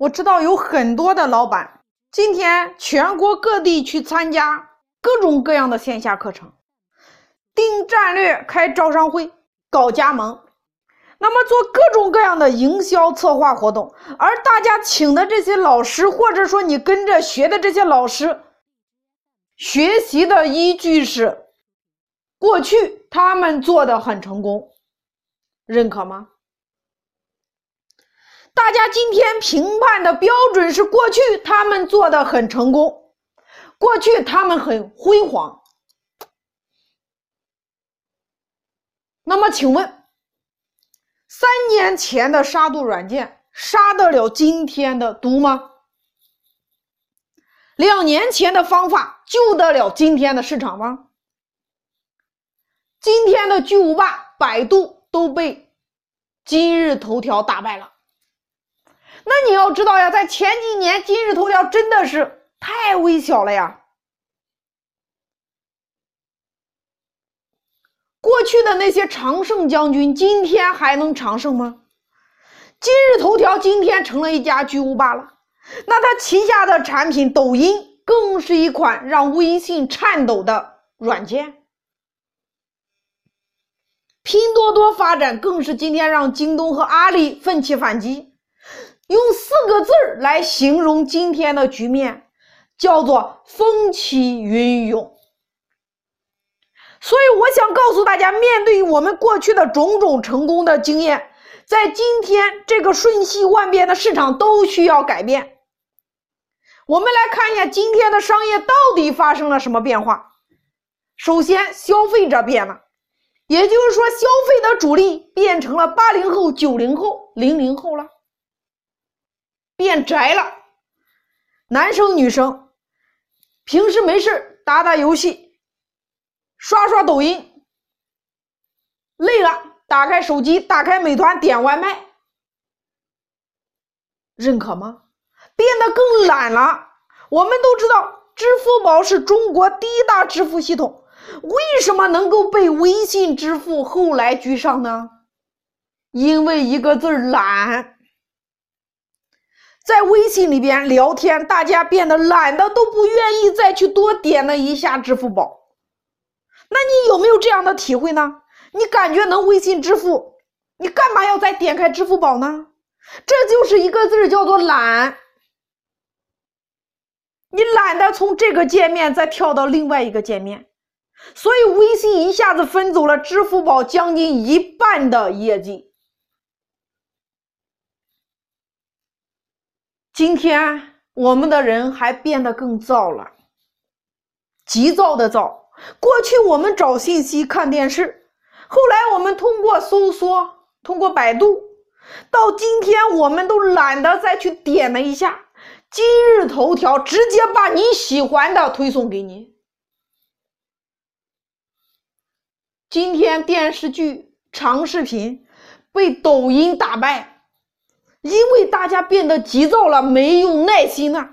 我知道有很多的老板，今天全国各地去参加各种各样的线下课程，定战略、开招商会、搞加盟，那么做各种各样的营销策划活动。而大家请的这些老师，或者说你跟着学的这些老师，学习的依据是过去他们做的很成功，认可吗？大家今天评判的标准是过去他们做的很成功，过去他们很辉煌。那么，请问，三年前的杀毒软件杀得了今天的毒吗？两年前的方法救得了今天的市场吗？今天的巨无霸百度都被今日头条打败了。那你要知道呀，在前几年，今日头条真的是太微小了呀。过去的那些常胜将军，今天还能长胜吗？今日头条今天成了一家巨无霸了，那它旗下的产品抖音更是一款让微信颤抖的软件。拼多多发展更是今天让京东和阿里奋起反击。用四个字儿来形容今天的局面，叫做风起云涌。所以，我想告诉大家，面对我们过去的种种成功的经验，在今天这个瞬息万变的市场，都需要改变。我们来看一下今天的商业到底发生了什么变化。首先，消费者变了，也就是说，消费的主力变成了八零后、九零后、零零后了。变宅了，男生女生平时没事打打游戏，刷刷抖音，累了打开手机，打开美团点外卖，认可吗？变得更懒了。我们都知道，支付宝是中国第一大支付系统，为什么能够被微信支付后来居上呢？因为一个字儿懒。在微信里边聊天，大家变得懒的都不愿意再去多点了一下支付宝。那你有没有这样的体会呢？你感觉能微信支付，你干嘛要再点开支付宝呢？这就是一个字叫做懒。你懒得从这个界面再跳到另外一个界面，所以微信一下子分走了支付宝将近一半的业绩。今天我们的人还变得更躁了，急躁的躁。过去我们找信息、看电视，后来我们通过搜索、通过百度，到今天我们都懒得再去点了一下今日头条，直接把你喜欢的推送给你。今天电视剧、长视频被抖音打败。因为大家变得急躁了，没有耐心了。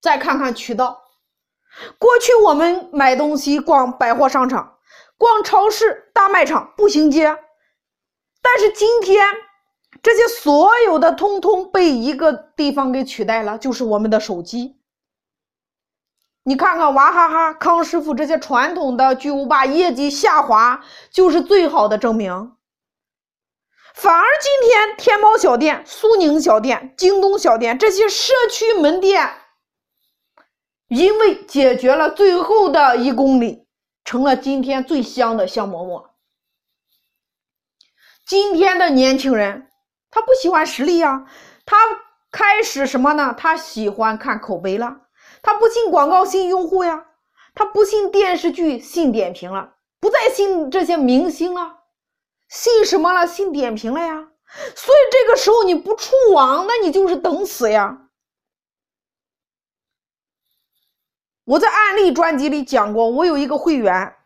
再看看渠道，过去我们买东西逛百货商场、逛超市、大卖场、步行街，但是今天这些所有的通通被一个地方给取代了，就是我们的手机。你看看娃哈哈、康师傅这些传统的巨无霸业绩下滑，就是最好的证明。反而今天，天猫小店、苏宁小店、京东小店这些社区门店，因为解决了最后的一公里，成了今天最香的香馍馍。今天的年轻人，他不喜欢实力呀，他开始什么呢？他喜欢看口碑了，他不信广告，信用户呀，他不信电视剧，信点评了，不再信这些明星了。信什么了？信点评了呀！所以这个时候你不出网，那你就是等死呀！我在案例专辑里讲过，我有一个会员，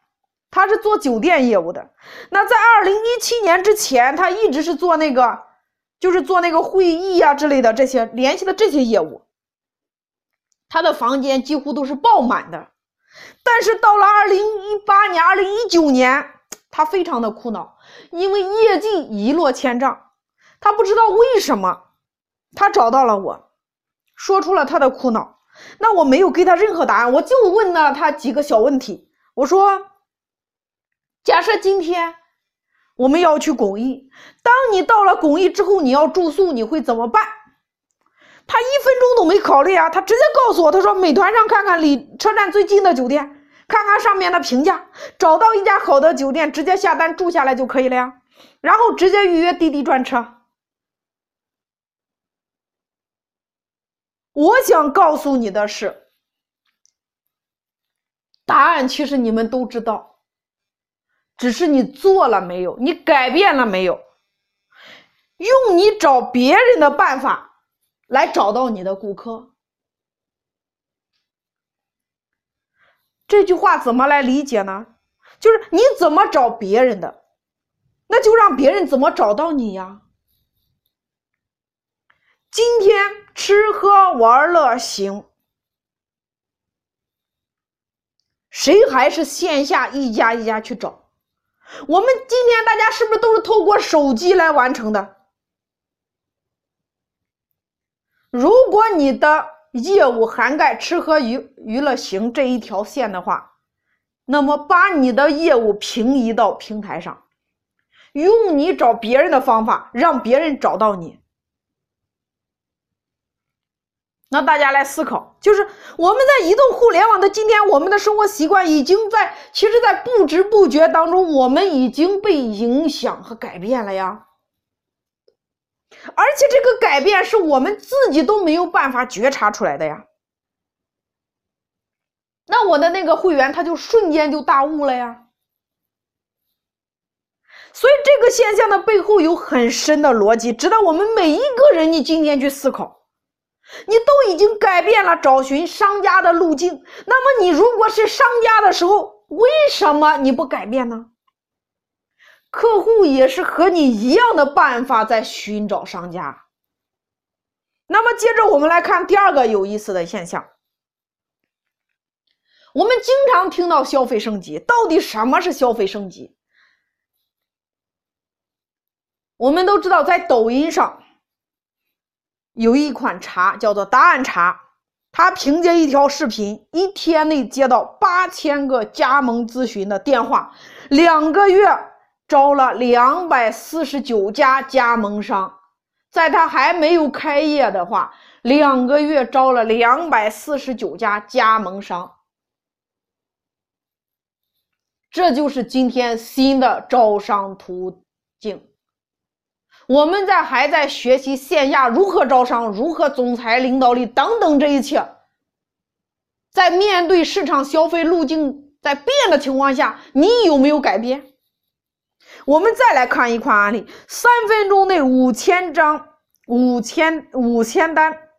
他是做酒店业务的。那在二零一七年之前，他一直是做那个，就是做那个会议呀之类的这些联系的这些业务。他的房间几乎都是爆满的。但是到了二零一八年、二零一九年。他非常的苦恼，因为业绩一落千丈，他不知道为什么。他找到了我，说出了他的苦恼。那我没有给他任何答案，我就问了他几个小问题。我说：“假设今天我们要去公益，当你到了公益之后，你要住宿，你会怎么办？”他一分钟都没考虑啊，他直接告诉我：“他说美团上看看离车站最近的酒店，看看上面的评价，找到一家好的酒店，直接下单住下来就可以了呀，然后直接预约滴滴专车。”我想告诉你的是，答案其实你们都知道，只是你做了没有，你改变了没有，用你找别人的办法来找到你的顾客。这句话怎么来理解呢？就是你怎么找别人的，那就让别人怎么找到你呀。今天。吃喝玩乐行，谁还是线下一家一家去找？我们今天大家是不是都是透过手机来完成的？如果你的业务涵盖吃喝娱娱乐行这一条线的话，那么把你的业务平移到平台上，用你找别人的方法，让别人找到你。那大家来思考，就是我们在移动互联网的今天，我们的生活习惯已经在，其实，在不知不觉当中，我们已经被影响和改变了呀。而且这个改变是我们自己都没有办法觉察出来的呀。那我的那个会员他就瞬间就大悟了呀。所以这个现象的背后有很深的逻辑，值得我们每一个人你今天去思考。你都已经改变了找寻商家的路径，那么你如果是商家的时候，为什么你不改变呢？客户也是和你一样的办法在寻找商家。那么接着我们来看第二个有意思的现象，我们经常听到消费升级，到底什么是消费升级？我们都知道，在抖音上。有一款茶叫做答案茶，它凭借一条视频，一天内接到八千个加盟咨询的电话，两个月招了两百四十九家加盟商。在他还没有开业的话，两个月招了两百四十九家加盟商。这就是今天新的招商途径。我们在还在学习线下如何招商、如何总裁领导力等等这一切，在面对市场消费路径在变的情况下，你有没有改变？我们再来看一款案例：三分钟内五千张、五千五千单，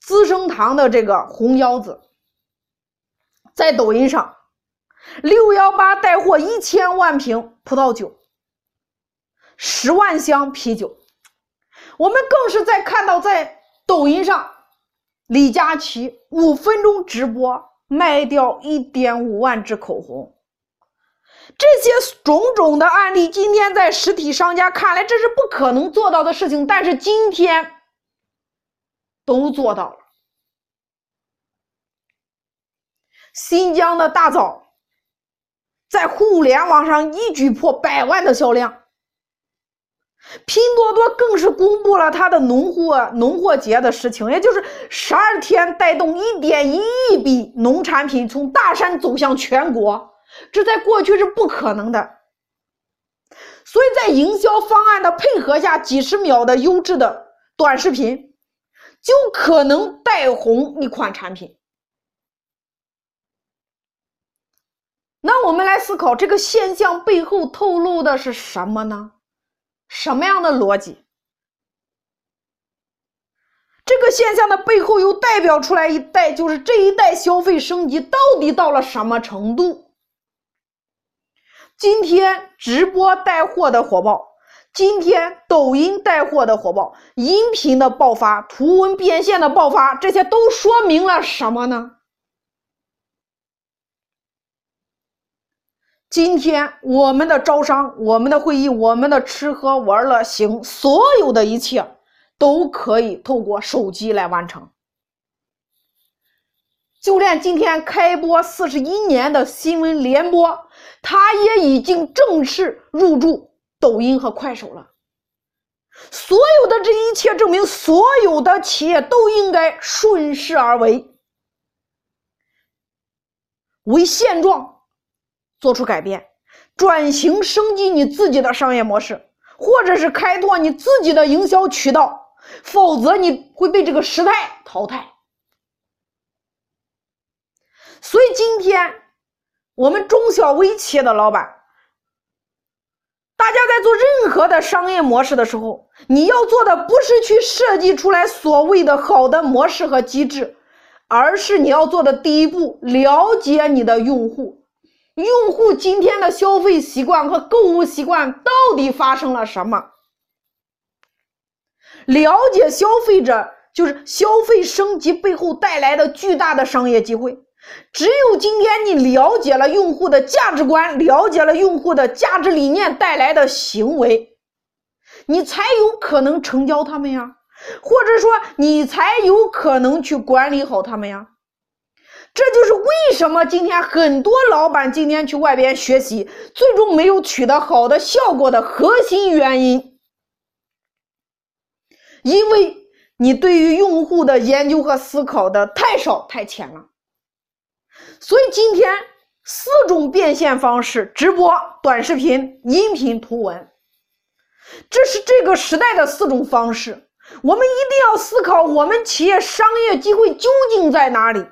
资生堂的这个红腰子，在抖音上六幺八带货一千万瓶葡萄酒。十万箱啤酒，我们更是在看到在抖音上，李佳琦五分钟直播卖掉一点五万支口红，这些种种的案例，今天在实体商家看来这是不可能做到的事情，但是今天都做到了。新疆的大枣在互联网上一举破百万的销量。拼多多更是公布了它的农货农货节的事情，也就是十二天带动一点一亿笔农产品从大山走向全国，这在过去是不可能的。所以在营销方案的配合下，几十秒的优质的短视频就可能带红一款产品。那我们来思考这个现象背后透露的是什么呢？什么样的逻辑？这个现象的背后又代表出来一代，就是这一代消费升级到底到了什么程度？今天直播带货的火爆，今天抖音带货的火爆，音频的爆发，图文变现的爆发，这些都说明了什么呢？今天我们的招商、我们的会议、我们的吃喝玩乐行，所有的一切都可以透过手机来完成。就连今天开播四十一年的新闻联播，它也已经正式入驻抖音和快手了。所有的这一切证明，所有的企业都应该顺势而为，为现状做出改变，转型升级你自己的商业模式，或者是开拓你自己的营销渠道，否则你会被这个时代淘汰。所以今天我们中小微企业的老板。大家在做任何的商业模式的时候，你要做的不是去设计出来所谓的好的模式和机制，而是你要做的第一步，了解你的用户，用户今天的消费习惯和购物习惯到底发生了什么？了解消费者就是消费升级背后带来的巨大的商业机会。只有今天你了解了用户的价值观，了解了用户的价值理念带来的行为，你才有可能成交他们呀，或者说你才有可能去管理好他们呀。这就是为什么今天很多老板今天去外边学习，最终没有取得好的效果的核心原因，因为你对于用户的研究和思考的太少太浅了。所以今天四种变现方式：直播、短视频、音频、图文，这是这个时代的四种方式。我们一定要思考，我们企业商业机会究竟在哪里？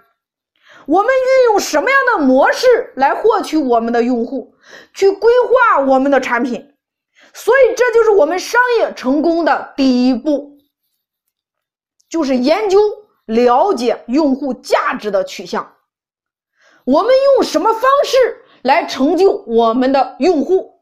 我们运用什么样的模式来获取我们的用户，去规划我们的产品？所以，这就是我们商业成功的第一步，就是研究了解用户价值的取向。我们用什么方式来成就我们的用户？